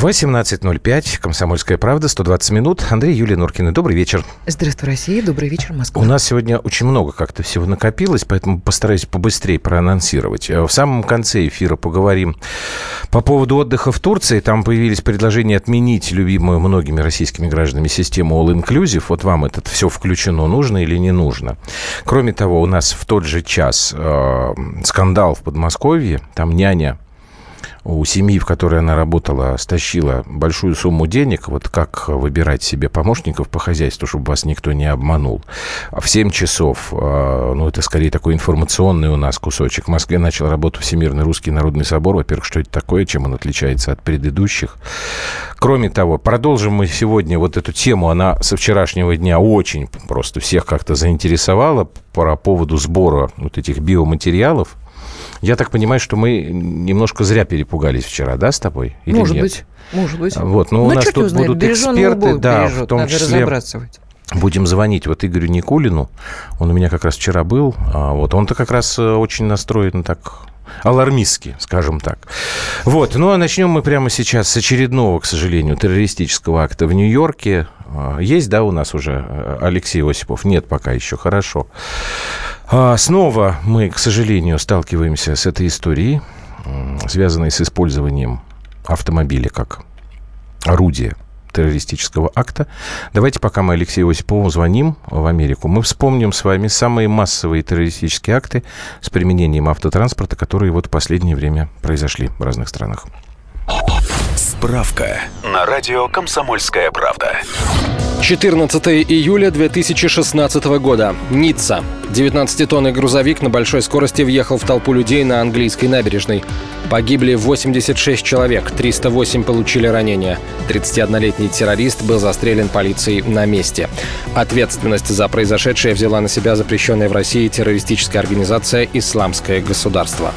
18.05, Комсомольская правда, 120 минут. Андрей Юлия Норкина, добрый вечер. Здравствуй, Россия, добрый вечер, Москва. У нас сегодня очень много как-то всего накопилось, поэтому постараюсь побыстрее проанонсировать. Э, в самом конце эфира поговорим по поводу отдыха в Турции. Там появились предложения отменить любимую многими российскими гражданами систему All Inclusive. Вот вам это все включено, нужно или не нужно. Кроме того, у нас в тот же час э, скандал в Подмосковье. Там няня у семьи, в которой она работала, стащила большую сумму денег, вот как выбирать себе помощников по хозяйству, чтобы вас никто не обманул. В 7 часов, а, ну, это скорее такой информационный у нас кусочек, в Москве начал работу Всемирный Русский Народный Собор. Во-первых, что это такое, чем он отличается от предыдущих. Кроме того, продолжим мы сегодня вот эту тему, она со вчерашнего дня очень просто всех как-то заинтересовала по поводу сбора вот этих биоматериалов. Я так понимаю, что мы немножко зря перепугались вчера, да, с тобой? Или может нет? быть, может быть. Вот, но ну, у нас тут узнает, будут эксперты, да, бережет, в том числе будем звонить вот Игорю Никулину. Он у меня как раз вчера был. А вот он-то как раз э, очень настроен так алармистски, скажем так. Вот, ну а начнем мы прямо сейчас с очередного, к сожалению, террористического акта в Нью-Йорке. А, есть, да, у нас уже э, Алексей Осипов? Нет пока еще, хорошо. А, снова мы, к сожалению, сталкиваемся с этой историей, связанной с использованием автомобиля как орудия террористического акта. Давайте, пока мы Алексею Осипову звоним в Америку, мы вспомним с вами самые массовые террористические акты с применением автотранспорта, которые вот в последнее время произошли в разных странах. Справка на радио «Комсомольская правда». 14 июля 2016 года. Ницца. 19-тонный грузовик на большой скорости въехал в толпу людей на английской набережной. Погибли 86 человек, 308 получили ранения. 31-летний террорист был застрелен полицией на месте. Ответственность за произошедшее взяла на себя запрещенная в России террористическая организация «Исламское государство».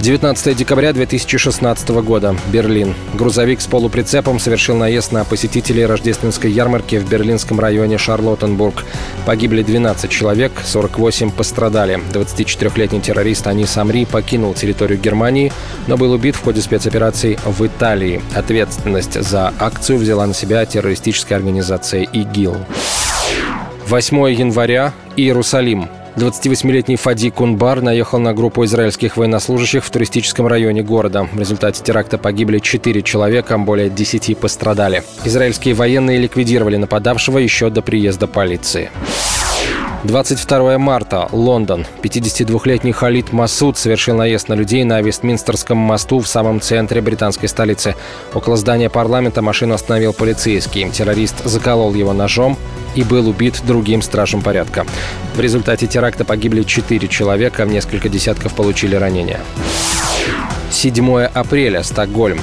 19 декабря 2016 года. Берлин. Грузовик с полуприцепом совершил наезд на посетителей рождественской ярмарки в берлинском районе Шарлоттенбург. Погибли 12 человек, 48 пострадали. 24-летний террорист Анис Амри покинул территорию Германии, но был убит в ходе спецоперации в Италии. Ответственность за акцию взяла на себя террористическая организация ИГИЛ. 8 января. Иерусалим. 28-летний Фади Кунбар наехал на группу израильских военнослужащих в туристическом районе города. В результате теракта погибли 4 человека, более 10 пострадали. Израильские военные ликвидировали нападавшего еще до приезда полиции. 22 марта. Лондон. 52-летний Халид Масуд совершил наезд на людей на Вестминстерском мосту в самом центре британской столицы. Около здания парламента машину остановил полицейский. Террорист заколол его ножом и был убит другим стражем порядка. В результате теракта погибли 4 человека, несколько десятков получили ранения. 7 апреля. Стокгольм.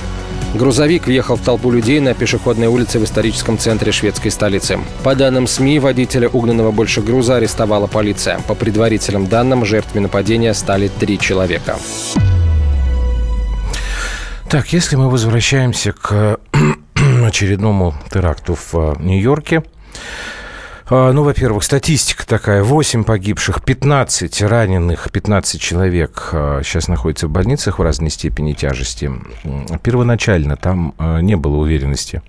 Грузовик въехал в толпу людей на пешеходной улице в историческом центре шведской столицы. По данным СМИ, водителя угнанного больше груза арестовала полиция. По предварительным данным, жертвами нападения стали три человека. Так, если мы возвращаемся к очередному теракту в э, Нью-Йорке, ну, во-первых, статистика такая. 8 погибших, 15 раненых, 15 человек сейчас а, находятся в больницах в разной степени тяжести. Первоначально там а, не было уверенности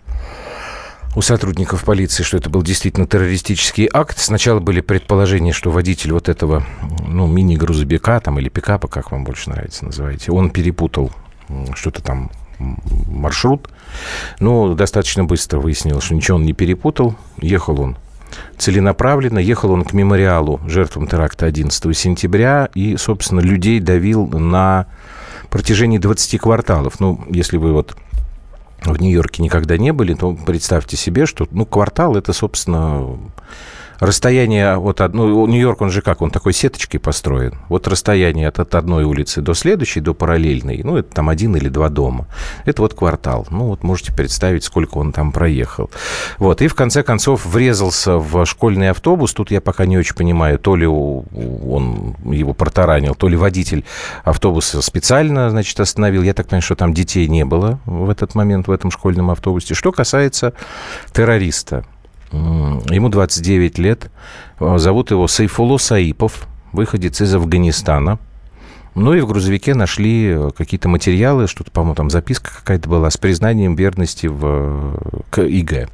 у сотрудников полиции, что это был действительно террористический акт. Сначала были предположения, что водитель вот этого ну, мини-грузовика там, или пикапа, как вам больше нравится называете, он перепутал что-то там маршрут. Но достаточно быстро выяснилось, что ничего он не перепутал. Ехал он целенаправленно. Ехал он к мемориалу жертвам теракта 11 сентября и, собственно, людей давил на протяжении 20 кварталов. Ну, если вы вот в Нью-Йорке никогда не были, то представьте себе, что ну, квартал это, собственно, расстояние от одной... Ну, Нью-Йорк, он же как? Он такой сеточкой построен. Вот расстояние от, от одной улицы до следующей, до параллельной, ну, это там один или два дома. Это вот квартал. Ну, вот можете представить, сколько он там проехал. Вот. И в конце концов врезался в школьный автобус. Тут я пока не очень понимаю, то ли он его протаранил, то ли водитель автобуса специально, значит, остановил. Я так понимаю, что там детей не было в этот момент в этом школьном автобусе. Что касается террориста, Ему 29 лет. Зовут его Сайфуло Саипов, выходец из Афганистана. Ну и в грузовике нашли какие-то материалы, что-то, по-моему, там записка какая-то была с признанием верности в, к ИГ.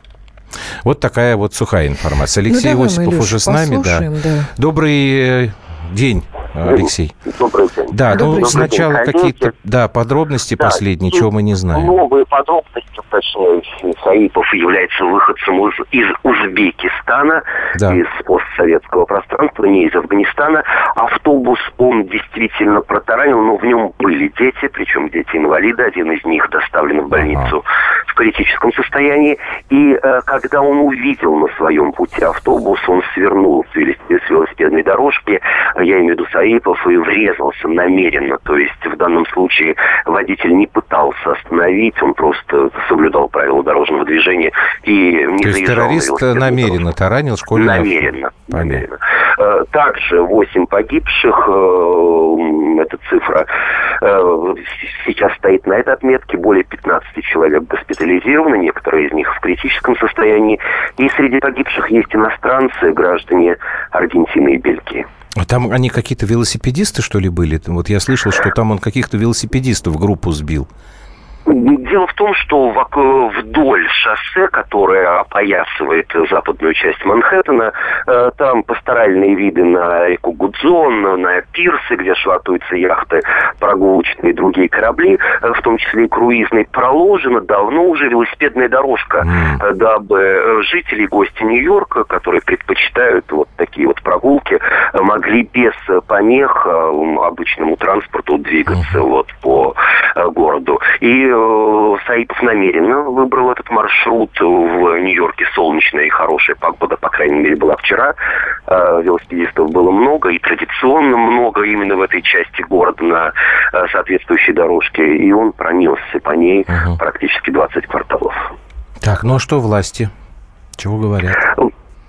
Вот такая вот сухая информация. Ну, Алексей ну, Осипов уже с нами. Да. да. Добрый э, день. Алексей. Добрый день. Да, Добрый ну, сначала какие-то да, подробности да, последние, чего мы не знаем. Новые подробности, точнее, Саипов является выходцем из, из Узбекистана, да. из постсоветского пространства, не из Афганистана. Автобус он действительно протаранил, но в нем были дети, причем дети-инвалиды. Один из них доставлен в больницу ага. В критическом состоянии. И э, когда он увидел на своем пути автобус, он свернул с велосипедной дорожки, я имею в виду Саипов, и врезался намеренно. То есть в данном случае водитель не пытался остановить, он просто соблюдал правила дорожного движения и не То есть террорист намеренно таранил школьную Намеренно. намеренно. Э, также 8 погибших, э, эта цифра э, сейчас стоит на этой отметке, более 15 человек госпитализированы, некоторые из них в критическом состоянии. И среди погибших есть иностранцы, граждане Аргентины и Бельгии. А там они какие-то велосипедисты, что ли, были? Вот я слышал, что там он каких-то велосипедистов группу сбил. Дело в том, что вдоль шоссе, которое опоясывает западную часть Манхэттена, э, там пасторальные виды на реку Гудзон, на пирсы, где швартуются яхты, прогулочные и другие корабли, э, в том числе и круизные, проложена давно уже велосипедная дорожка, mm. дабы жители и гости Нью-Йорка, которые предпочитают вот такие вот прогулки, могли без помех обычному транспорту двигаться вот по городу. И Э, Саипов намеренно выбрал этот маршрут. В Нью-Йорке солнечная и хорошая погода, по крайней мере, была вчера. Э, велосипедистов было много, и традиционно много именно в этой части города на э, соответствующей дорожке. И он пронесся по ней угу. практически 20 кварталов. Так, ну а что власти? Чего говорят?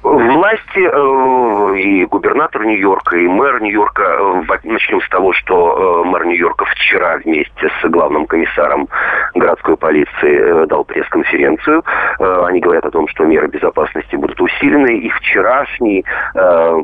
Власти э, и губернатор Нью-Йорка, и мэр Нью-Йорка, э, начнем с того, что э, мэр Нью-Йорка вчера вместе с главным комиссаром городской полиции дал пресс-конференцию. Они говорят о том, что меры безопасности будут усилены, и вчерашний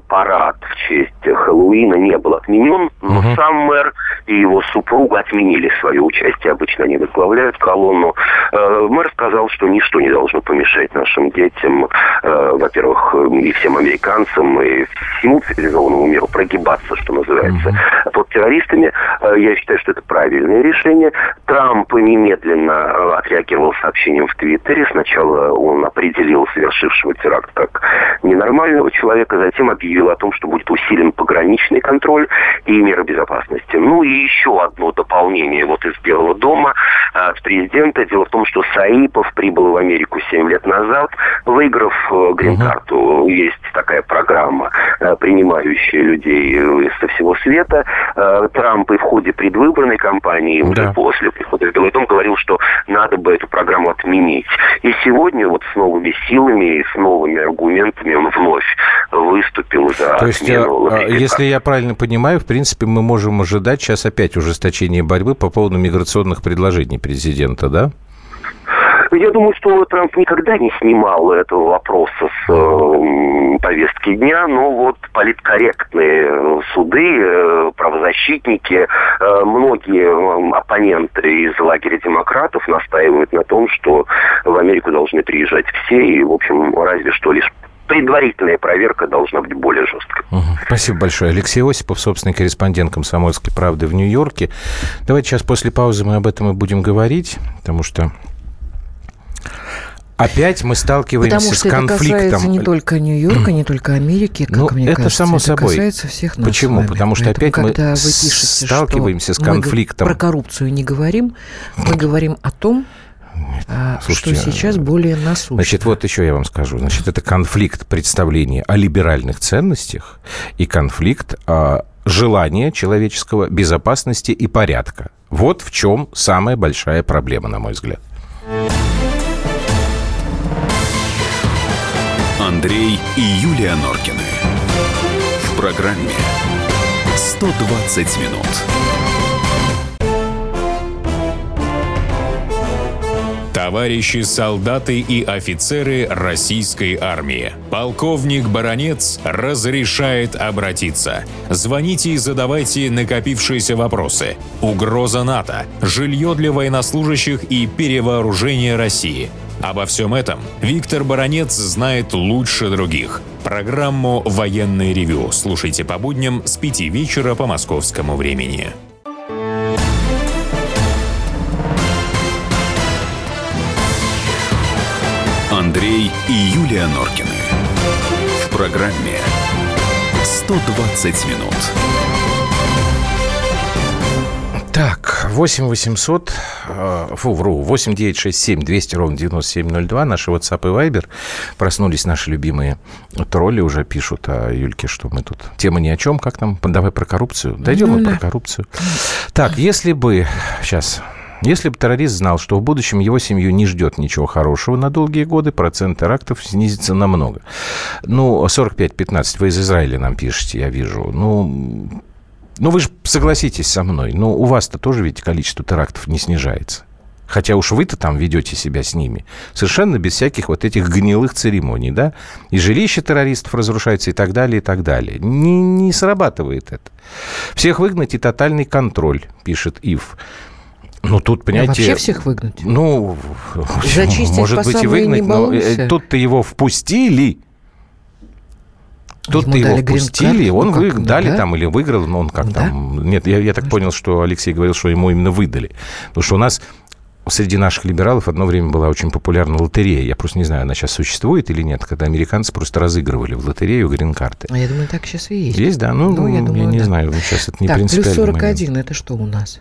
парад в честь Хэллоуина не был отменен, но угу. сам мэр и его супруга отменили свое участие. Обычно они возглавляют колонну. Мэр сказал, что ничто не должно помешать нашим детям, во-первых, и всем американцам, и всему цивилизованному миру прогибаться, что называется, mm-hmm. под террористами. Э, я считаю, что это правильное решение. Трамп немедленно э, отреагировал сообщением в Твиттере. Сначала он определил совершившего теракт как ненормального человека, затем объявил о том, что будет усилен пограничный контроль и меры безопасности. Ну и еще одно дополнение вот из Белого дома э, от президента. Дело в том, что Саипов прибыл в Америку 7 лет назад, выиграв грин-карту есть такая программа, э, принимающая людей э, со всего света. Э, Трамп и в ходе предвыборной кампании, да. уже после прихода в Белый дом, говорил, что надо бы эту программу отменить. И сегодня вот с новыми силами и с новыми аргументами он вновь выступил за То есть, отмену а, если я правильно понимаю, в принципе, мы можем ожидать сейчас опять ужесточения борьбы по поводу миграционных предложений президента, да? Я думаю, что Трамп никогда не снимал этого вопроса с э, повестки дня, но вот политкорректные суды, э, правозащитники, э, многие э, оппоненты из лагеря демократов настаивают на том, что в Америку должны приезжать все, и, в общем, разве что лишь предварительная проверка должна быть более жесткой. Угу. Спасибо большое. Алексей Осипов, собственный корреспондент «Комсомольской правды» в Нью-Йорке. Давайте сейчас после паузы мы об этом и будем говорить, потому что Опять мы сталкиваемся Потому что с конфликтом. Это касается не только Нью-Йорка, не только Америки, как ну, мне это кажется. само собой. Это касается всех нас Почему? Потому что Поэтому, опять мы пишете, сталкиваемся с конфликтом. Мы про коррупцию не говорим, мы говорим о том, а, Слушайте, что сейчас более насущно. Значит, вот еще я вам скажу. Значит, это конфликт представления о либеральных ценностях и конфликт о желания человеческого безопасности и порядка. Вот в чем самая большая проблема, на мой взгляд. Андрей и Юлия Норкины. В программе 120 минут. товарищи солдаты и офицеры российской армии. Полковник Баронец разрешает обратиться. Звоните и задавайте накопившиеся вопросы. Угроза НАТО, жилье для военнослужащих и перевооружение России. Обо всем этом Виктор Баранец знает лучше других. Программу «Военный ревю» слушайте по будням с 5 вечера по московскому времени. Андрей и Юлия Норкины. В программе «120 минут». Так, 8 800, э, фу, вру, 8 9 6 7 200 ровно 9702, наши WhatsApp и Viber. Проснулись наши любимые тролли, уже пишут о Юльке, что мы тут... Тема ни о чем, как нам? Давай про коррупцию. Дойдем ну, мы да. про коррупцию. Так, если бы... Сейчас, если бы террорист знал, что в будущем его семью не ждет ничего хорошего на долгие годы, процент терактов снизится намного. Ну, 45-15 вы из Израиля нам пишете, я вижу. Ну, ну, вы же согласитесь со мной, но у вас-то тоже ведь количество терактов не снижается. Хотя уж вы-то там ведете себя с ними. Совершенно без всяких вот этих гнилых церемоний, да? И жилище террористов разрушается и так далее, и так далее. Не, не срабатывает это. Всех выгнать и тотальный контроль, пишет Ив. Ну, тут, понимаете... А вообще всех выгнать? Ну, Зачистить может быть и выгнать, но э, тут-то его впустили, Тут-то его впустили, он ну, вы, дали да? там или выиграл, но он как да? там... Нет, я, я так понял, что Алексей говорил, что ему именно выдали. Потому что у нас среди наших либералов одно время была очень популярна лотерея. Я просто не знаю, она сейчас существует или нет, когда американцы просто разыгрывали в лотерею грин-карты. А я думаю, так сейчас и есть. Есть, да? Ну, ну я, думаю, я не да. знаю, сейчас это не так, принципиально. плюс 41, момент. это что у нас?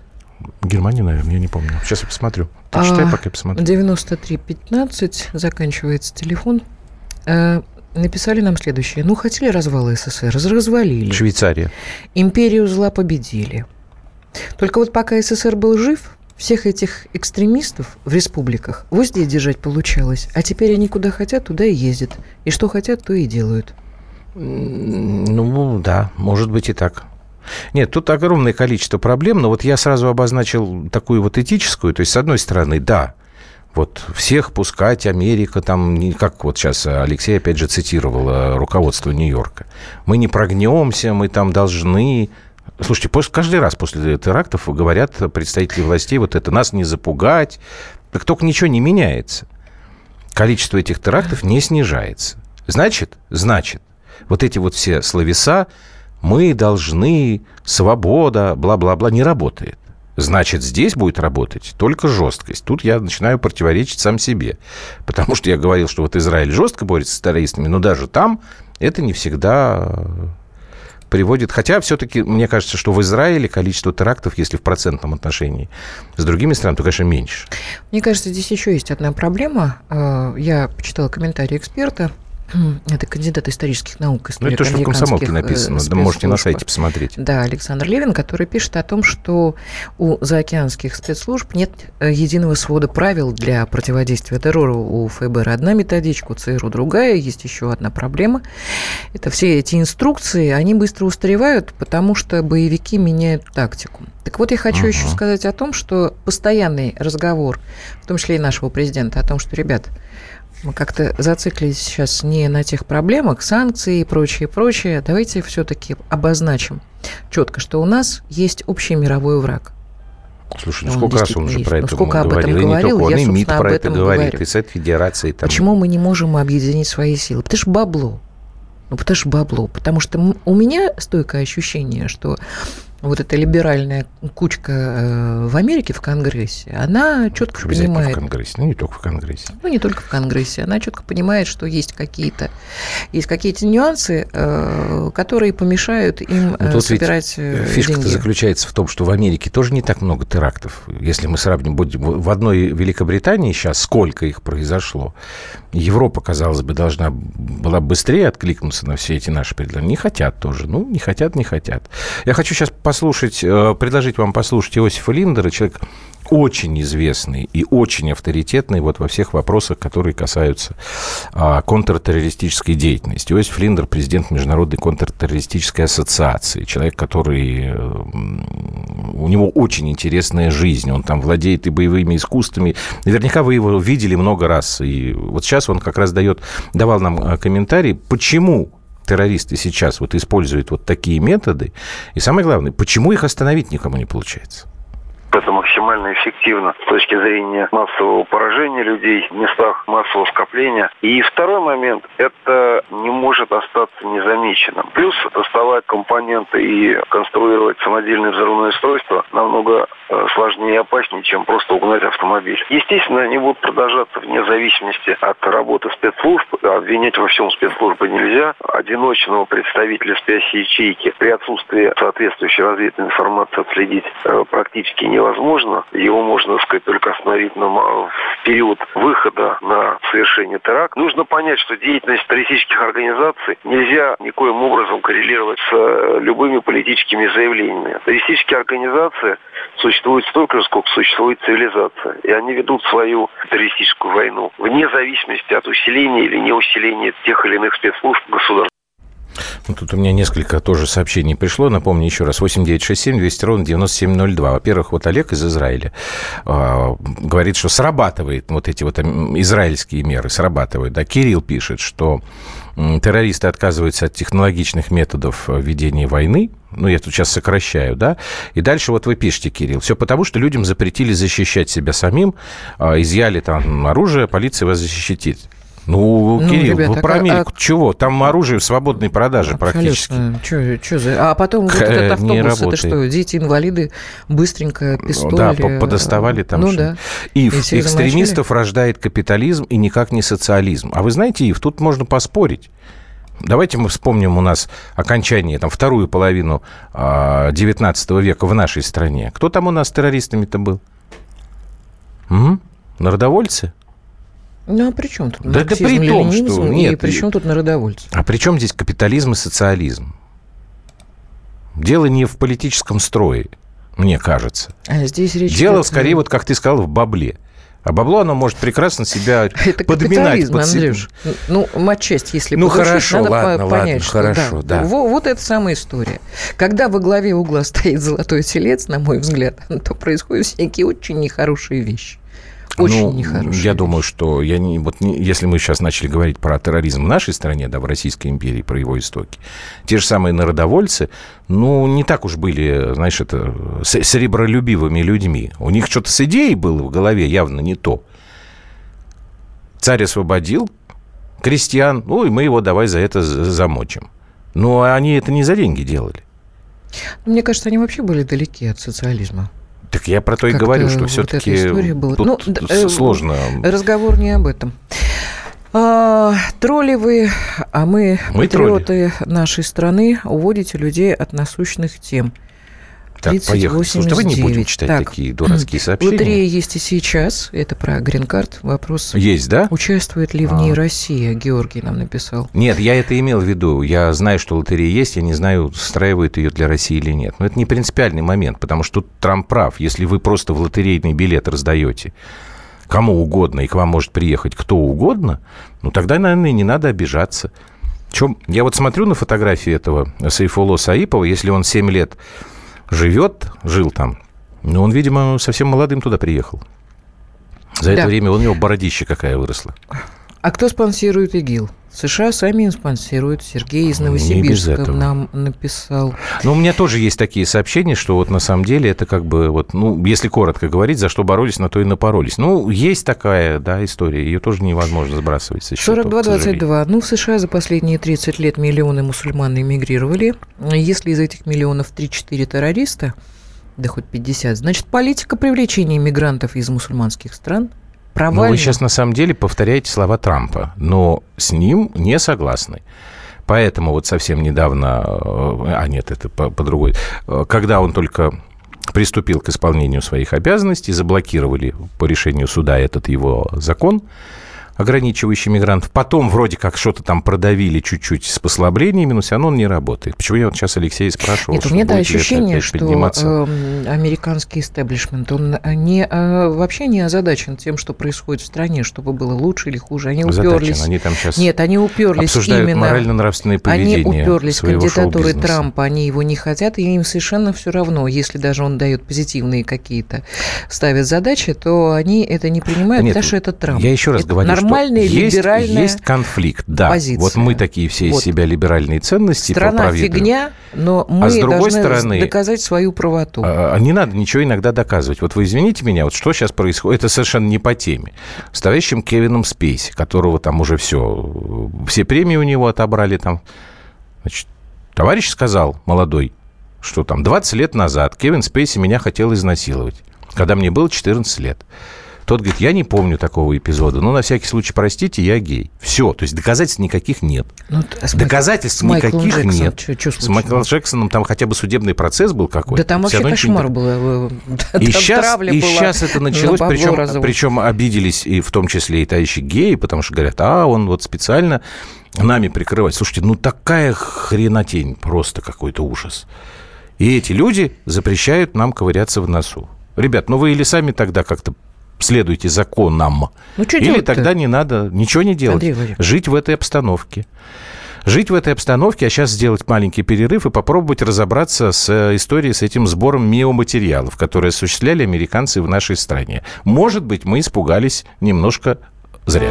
Германия, наверное, я не помню. Сейчас я посмотрю. Ты а, читай, пока я посмотрю. 9315 заканчивается телефон. Написали нам следующее. Ну, хотели развала СССР, развалили. Швейцария. Империю зла победили. Только вот пока СССР был жив, всех этих экстремистов в республиках вот здесь держать получалось. А теперь они куда хотят, туда и ездят. И что хотят, то и делают. Ну, да, может быть и так. Нет, тут огромное количество проблем, но вот я сразу обозначил такую вот этическую. То есть, с одной стороны, да, вот всех пускать, Америка, там, как вот сейчас Алексей опять же цитировал э, руководство Нью-Йорка. Мы не прогнемся, мы там должны... Слушайте, после, каждый раз после терактов говорят представители властей, вот это нас не запугать. Так только ничего не меняется. Количество этих терактов не снижается. Значит, значит, вот эти вот все словеса, мы должны, свобода, бла-бла-бла, не работает. Значит, здесь будет работать только жесткость. Тут я начинаю противоречить сам себе. Потому что я говорил, что вот Израиль жестко борется с террористами, но даже там это не всегда приводит... Хотя все-таки мне кажется, что в Израиле количество терактов, если в процентном отношении с другими странами, то, конечно, меньше. Мне кажется, здесь еще есть одна проблема. Э, я почитала комментарии эксперта это кандидат исторических наук. Ну, это то, что в комсомолке э, написано. Да, можете на сайте посмотреть. Да, Александр Левин, который пишет о том, что у заокеанских спецслужб нет э, единого свода правил для противодействия террору. У ФБР одна методичка, у ЦРУ другая. Есть еще одна проблема. Это все эти инструкции, они быстро устаревают, потому что боевики меняют тактику. Так вот, я хочу uh-huh. еще сказать о том, что постоянный разговор, в том числе и нашего президента, о том, что, ребят, мы как-то зациклились сейчас не на тех проблемах, санкции и прочее, прочее. Давайте все-таки обозначим четко, что у нас есть общий мировой враг. Слушай, ну сколько раз он уже про ну, это сколько говорил? Об этом говорил, и не только он, я, и МИД про это говорит, говорю. и Совет Федерации. Там... Почему мы не можем объединить свои силы? Потому что бабло. Ну, потому что бабло. Потому что у меня стойкое ощущение, что вот эта либеральная кучка э, в Америке в Конгрессе, она четко понимает... в Конгрессе, ну не только в Конгрессе. Ну не только в Конгрессе, она четко понимает, что есть какие-то есть какие-то нюансы, э, которые помешают им ну, тут собирать Фишка-то заключается в том, что в Америке тоже не так много терактов. Если мы сравним, будем в одной Великобритании сейчас сколько их произошло, Европа, казалось бы, должна была быстрее откликнуться на все эти наши предложения. Не хотят тоже. Ну, не хотят, не хотят. Я хочу сейчас послушать, э, предложить вам послушать Иосифа Линдера, человек очень известный и очень авторитетный вот во всех вопросах, которые касаются а, контртеррористической деятельности. Иосиф Линдер, президент Международной контртеррористической ассоциации, человек, который... У него очень интересная жизнь, он там владеет и боевыми искусствами. Наверняка вы его видели много раз. И вот сейчас он как раз дает, давал нам а, комментарий, почему террористы сейчас вот используют вот такие методы. И самое главное, почему их остановить никому не получается? Это максимально эффективно с точки зрения массового поражения людей в местах массового скопления. И второй момент, это не может остаться незамеченным. Плюс доставать компоненты и конструировать самодельное взрывное устройство намного э, сложнее и опаснее, чем просто угнать автомобиль. Естественно, они будут продолжаться вне зависимости от работы спецслужб. Обвинять во всем спецслужбы нельзя. Одиночного представителя спящей ячейки при отсутствии соответствующей разведывательной информации отследить э, практически не невозможно. Его можно, так сказать, только остановить на, в период выхода на совершение теракта. Нужно понять, что деятельность террористических организаций нельзя никоим образом коррелировать с э, любыми политическими заявлениями. Террористические организации существуют столько же, сколько существует цивилизация. И они ведут свою террористическую войну вне зависимости от усиления или неусиления тех или иных спецслужб государства. Ну, тут у меня несколько тоже сообщений пришло. Напомню еще раз. 8967 200 ровно 9702. Во-первых, вот Олег из Израиля э, говорит, что срабатывает вот эти вот израильские меры, срабатывают. Да, Кирилл пишет, что террористы отказываются от технологичных методов ведения войны, ну, я тут сейчас сокращаю, да, и дальше вот вы пишете, Кирилл, все потому, что людям запретили защищать себя самим, а, изъяли там оружие, полиция вас защитит. Ну, ну Кирилл, ребята, вы про Америку а... чего? Там оружие в свободной продаже практически. Чё, чё за... А потом вот этот автобус, это что, дети-инвалиды быстренько пистоли... Да, подоставали там. Ну, да. Ив, и экстремистов замочили? рождает капитализм и никак не социализм. А вы знаете, Ив, тут можно поспорить. Давайте мы вспомним у нас окончание, там, вторую половину э, а, 19 века в нашей стране. Кто там у нас террористами-то был? М? Народовольцы? Ну, а при чем тут да, да при том, что... Нет, и при чем тут народовольцы? А при чем здесь капитализм и социализм? Дело не в политическом строе, мне кажется. А здесь речь Дело, скорее, вот как ты сказал, в бабле. А бабло, оно может прекрасно себя это подминать. Под Андрюш. Ну, матчасть, если Ну, хорошо, надо ладно, понять, ладно, что хорошо, да. да. Вот, вот это самая история. Когда во главе угла стоит золотой телец, на мой взгляд, то происходят всякие очень нехорошие вещи. Очень ну, нехорошая. Я думаю, что я не, вот не, если мы сейчас начали говорить про терроризм в нашей стране, да, в Российской империи, про его истоки, те же самые народовольцы, ну, не так уж были, знаешь, это серебролюбивыми людьми. У них что-то с идеей было в голове явно не то. Царь освободил крестьян, ну, и мы его давай за это замочим. Но они это не за деньги делали. Мне кажется, они вообще были далеки от социализма. Так я про то и говорю, что все-таки вот тут ну, э, сложно. Разговор не об этом. А, тролли вы, а мы, мы патриоты тролли. нашей страны, уводите людей от насущных тем – так, поехали. Слушай, давай не будем читать так. такие дурацкие сообщения. Лотерея есть и сейчас. Это про грин-карт. Вопрос. Есть, да? Участвует ли в ней а. Россия? Георгий нам написал. Нет, я это имел в виду. Я знаю, что лотерея есть. Я не знаю, устраивает ее для России или нет. Но это не принципиальный момент, потому что тут Трамп прав. Если вы просто в лотерейный билет раздаете кому угодно, и к вам может приехать кто угодно, ну тогда, наверное, не надо обижаться. Чем? Я вот смотрю на фотографии этого Сайфуло Саипова, если он 7 лет живет, жил там, но он, видимо, совсем молодым туда приехал. За да. это время у него бородище какая выросла. А кто спонсирует ИГИЛ? США сами спонсируют. Сергей из Новосибирска нам написал. Ну, у меня тоже есть такие сообщения, что вот на самом деле это как бы, вот, ну, если коротко говорить, за что боролись, на то и напоролись. Ну, есть такая, да, история. Ее тоже невозможно сбрасывать со счетов, 42-22. Ну, в США за последние 30 лет миллионы мусульман эмигрировали. Если из этих миллионов 3-4 террориста, да хоть 50, значит, политика привлечения иммигрантов из мусульманских стран – провально. Ну, вы сейчас на самом деле повторяете слова Трампа, но с ним не согласны. Поэтому вот совсем недавно, э, а нет, это по, по другой, э, когда он только приступил к исполнению своих обязанностей, заблокировали по решению суда этот его закон, ограничивающий мигрантов. Потом вроде как что-то там продавили чуть-чуть с послаблениями, но все равно он не работает. Почему я вот сейчас Алексей спрашивал? Нет, у меня да ощущение, что э, американский истеблишмент, он не, э, вообще не озадачен тем, что происходит в стране, чтобы было лучше или хуже. Они уперлись. Они там сейчас Нет, они уперлись обсуждают именно... морально-нравственное поведение Они уперлись кандидатурой Трампа, они его не хотят, и им совершенно все равно, если даже он дает позитивные какие-то, ставит задачи, то они это не принимают, Нет, потому что это Трамп. Я еще раз это говорю, нормальная что есть, либеральная есть конфликт, да. позиция. Вот мы такие все из вот. себя либеральные ценности Страна фигня, но мы а с другой должны стороны, доказать свою правоту. А, не надо ничего иногда доказывать. Вот вы извините меня, вот что сейчас происходит, это совершенно не по теме. С товарищем Кевином Спейси, которого там уже все, все премии у него отобрали там. Значит, товарищ сказал, молодой, что там 20 лет назад Кевин Спейси меня хотел изнасиловать, когда мне было 14 лет. Тот говорит, я не помню такого эпизода, но на всякий случай, простите, я гей. Все, то есть доказательств никаких нет. Ну, с доказательств с никаких Джексон, нет. Что, что с Майклом Джексоном там хотя бы судебный процесс был какой-то. Да там вообще кошмар был. Э, и сейчас, и сейчас это началось, причем, причем обиделись и в том числе и товарищи геи, потому что говорят, а, он вот специально нами прикрывать. Слушайте, ну такая хренотень, просто какой-то ужас. И эти люди запрещают нам ковыряться в носу. Ребят, ну вы или сами тогда как-то следуйте законам. Ну, что Или тогда не надо ничего не делать. Жить в этой обстановке. Жить в этой обстановке, а сейчас сделать маленький перерыв и попробовать разобраться с э, историей, с этим сбором биоматериалов, которые осуществляли американцы в нашей стране. Может быть, мы испугались немножко зря.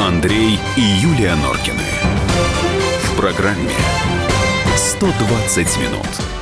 Андрей и Юлия Норкины. В программе «120 минут».